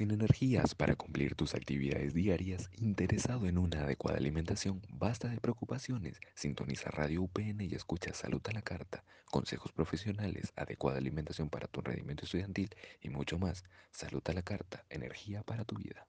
Sin energías para cumplir tus actividades diarias, interesado en una adecuada alimentación, basta de preocupaciones. Sintoniza Radio UPN y escucha Salud a la Carta, consejos profesionales, adecuada alimentación para tu rendimiento estudiantil y mucho más. Salud a la Carta, energía para tu vida.